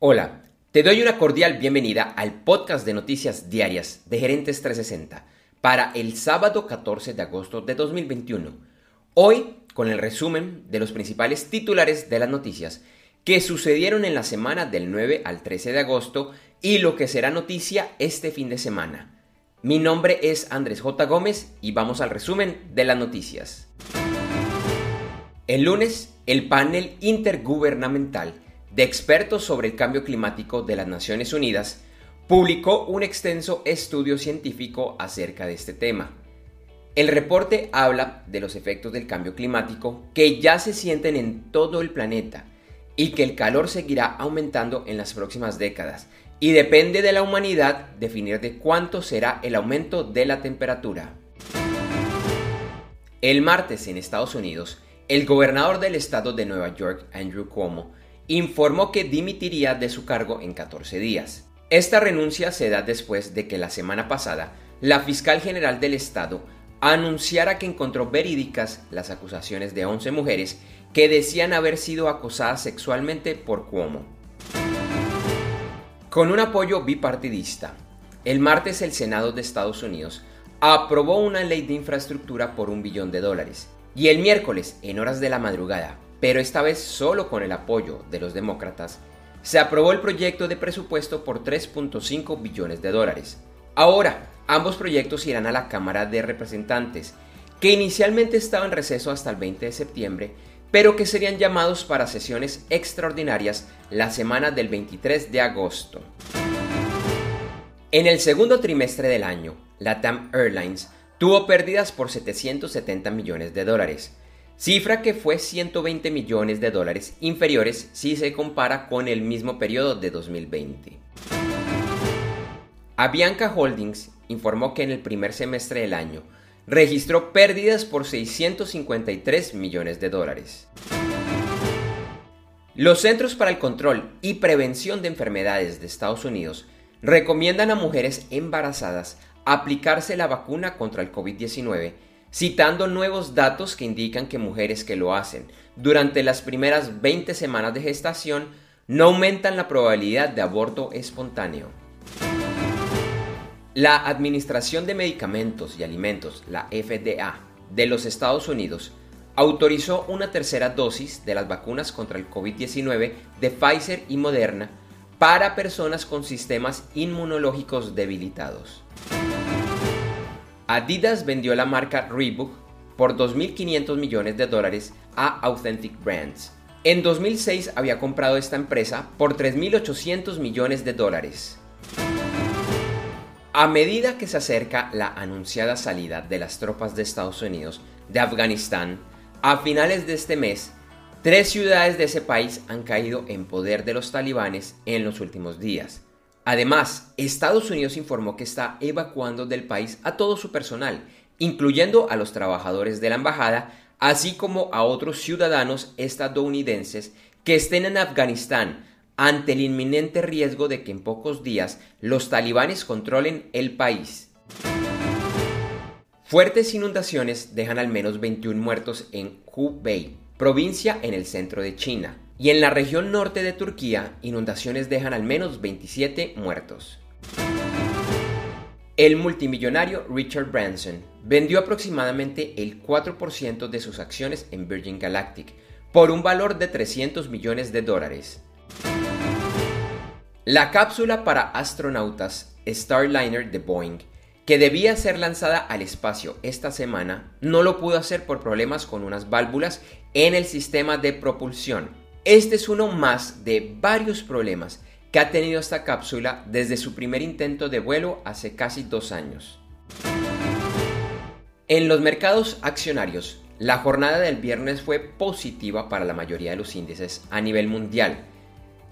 Hola, te doy una cordial bienvenida al podcast de noticias diarias de Gerentes 360 para el sábado 14 de agosto de 2021. Hoy con el resumen de los principales titulares de las noticias que sucedieron en la semana del 9 al 13 de agosto y lo que será noticia este fin de semana. Mi nombre es Andrés J. Gómez y vamos al resumen de las noticias. El lunes, el panel intergubernamental de expertos sobre el cambio climático de las Naciones Unidas publicó un extenso estudio científico acerca de este tema. El reporte habla de los efectos del cambio climático que ya se sienten en todo el planeta y que el calor seguirá aumentando en las próximas décadas y depende de la humanidad definir de cuánto será el aumento de la temperatura. El martes en Estados Unidos, el gobernador del estado de Nueva York, Andrew Cuomo, informó que dimitiría de su cargo en 14 días. Esta renuncia se da después de que la semana pasada la fiscal general del estado anunciara que encontró verídicas las acusaciones de 11 mujeres que decían haber sido acosadas sexualmente por Cuomo. Con un apoyo bipartidista, el martes el Senado de Estados Unidos aprobó una ley de infraestructura por un billón de dólares y el miércoles, en horas de la madrugada, pero esta vez solo con el apoyo de los demócratas, se aprobó el proyecto de presupuesto por 3.5 billones de dólares. Ahora, ambos proyectos irán a la Cámara de Representantes, que inicialmente estaba en receso hasta el 20 de septiembre, pero que serían llamados para sesiones extraordinarias la semana del 23 de agosto. En el segundo trimestre del año, la TAM Airlines tuvo pérdidas por 770 millones de dólares, cifra que fue 120 millones de dólares inferiores si se compara con el mismo periodo de 2020. Avianca Holdings informó que en el primer semestre del año registró pérdidas por 653 millones de dólares. Los Centros para el Control y Prevención de Enfermedades de Estados Unidos recomiendan a mujeres embarazadas aplicarse la vacuna contra el COVID-19 citando nuevos datos que indican que mujeres que lo hacen durante las primeras 20 semanas de gestación no aumentan la probabilidad de aborto espontáneo. La Administración de Medicamentos y Alimentos, la FDA, de los Estados Unidos, autorizó una tercera dosis de las vacunas contra el COVID-19 de Pfizer y Moderna para personas con sistemas inmunológicos debilitados. Adidas vendió la marca Reebok por 2.500 millones de dólares a Authentic Brands. En 2006 había comprado esta empresa por 3.800 millones de dólares. A medida que se acerca la anunciada salida de las tropas de Estados Unidos de Afganistán, a finales de este mes, tres ciudades de ese país han caído en poder de los talibanes en los últimos días. Además, Estados Unidos informó que está evacuando del país a todo su personal, incluyendo a los trabajadores de la embajada, así como a otros ciudadanos estadounidenses que estén en Afganistán ante el inminente riesgo de que en pocos días los talibanes controlen el país. Fuertes inundaciones dejan al menos 21 muertos en Hubei, provincia en el centro de China. Y en la región norte de Turquía, inundaciones dejan al menos 27 muertos. El multimillonario Richard Branson vendió aproximadamente el 4% de sus acciones en Virgin Galactic por un valor de 300 millones de dólares. La cápsula para astronautas Starliner de Boeing, que debía ser lanzada al espacio esta semana, no lo pudo hacer por problemas con unas válvulas en el sistema de propulsión este es uno más de varios problemas que ha tenido esta cápsula desde su primer intento de vuelo hace casi dos años. En los mercados accionarios, la jornada del viernes fue positiva para la mayoría de los índices a nivel mundial.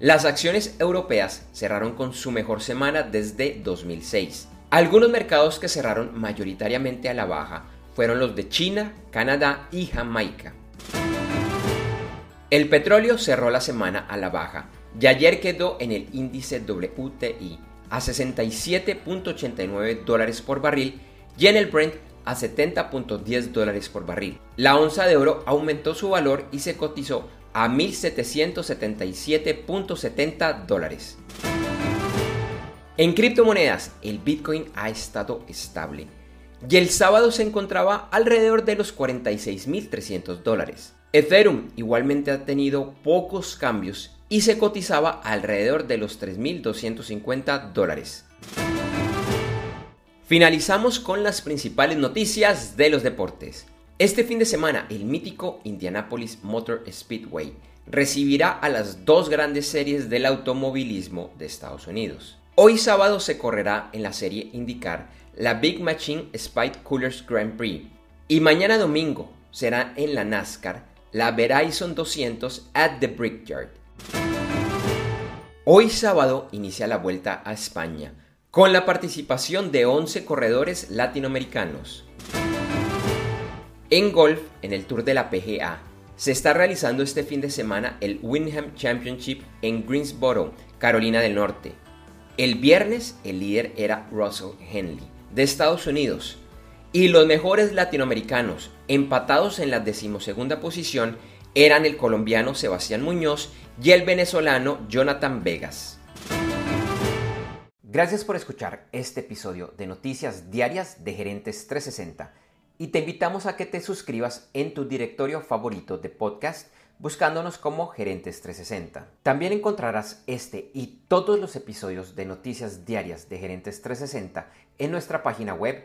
Las acciones europeas cerraron con su mejor semana desde 2006. Algunos mercados que cerraron mayoritariamente a la baja fueron los de China, Canadá y Jamaica. El petróleo cerró la semana a la baja y ayer quedó en el índice WTI a 67.89 dólares por barril y en el Brent a 70.10 dólares por barril. La onza de oro aumentó su valor y se cotizó a 1.777.70 dólares. En criptomonedas, el Bitcoin ha estado estable y el sábado se encontraba alrededor de los 46.300 dólares. Ethereum igualmente ha tenido pocos cambios y se cotizaba alrededor de los 3.250 dólares. Finalizamos con las principales noticias de los deportes. Este fin de semana, el mítico Indianapolis Motor Speedway recibirá a las dos grandes series del automovilismo de Estados Unidos. Hoy sábado se correrá en la serie IndyCar la Big Machine Spite Coolers Grand Prix y mañana domingo será en la NASCAR la Verizon 200 at the Brickyard. Hoy sábado inicia la vuelta a España con la participación de 11 corredores latinoamericanos. En golf, en el Tour de la PGA, se está realizando este fin de semana el Windham Championship en Greensboro, Carolina del Norte. El viernes el líder era Russell Henley, de Estados Unidos, y los mejores latinoamericanos, empatados en la decimosegunda posición, eran el colombiano Sebastián Muñoz y el venezolano Jonathan Vegas. Gracias por escuchar este episodio de Noticias Diarias de Gerentes 360 y te invitamos a que te suscribas en tu directorio favorito de podcast buscándonos como Gerentes 360. También encontrarás este y todos los episodios de Noticias Diarias de Gerentes 360 en nuestra página web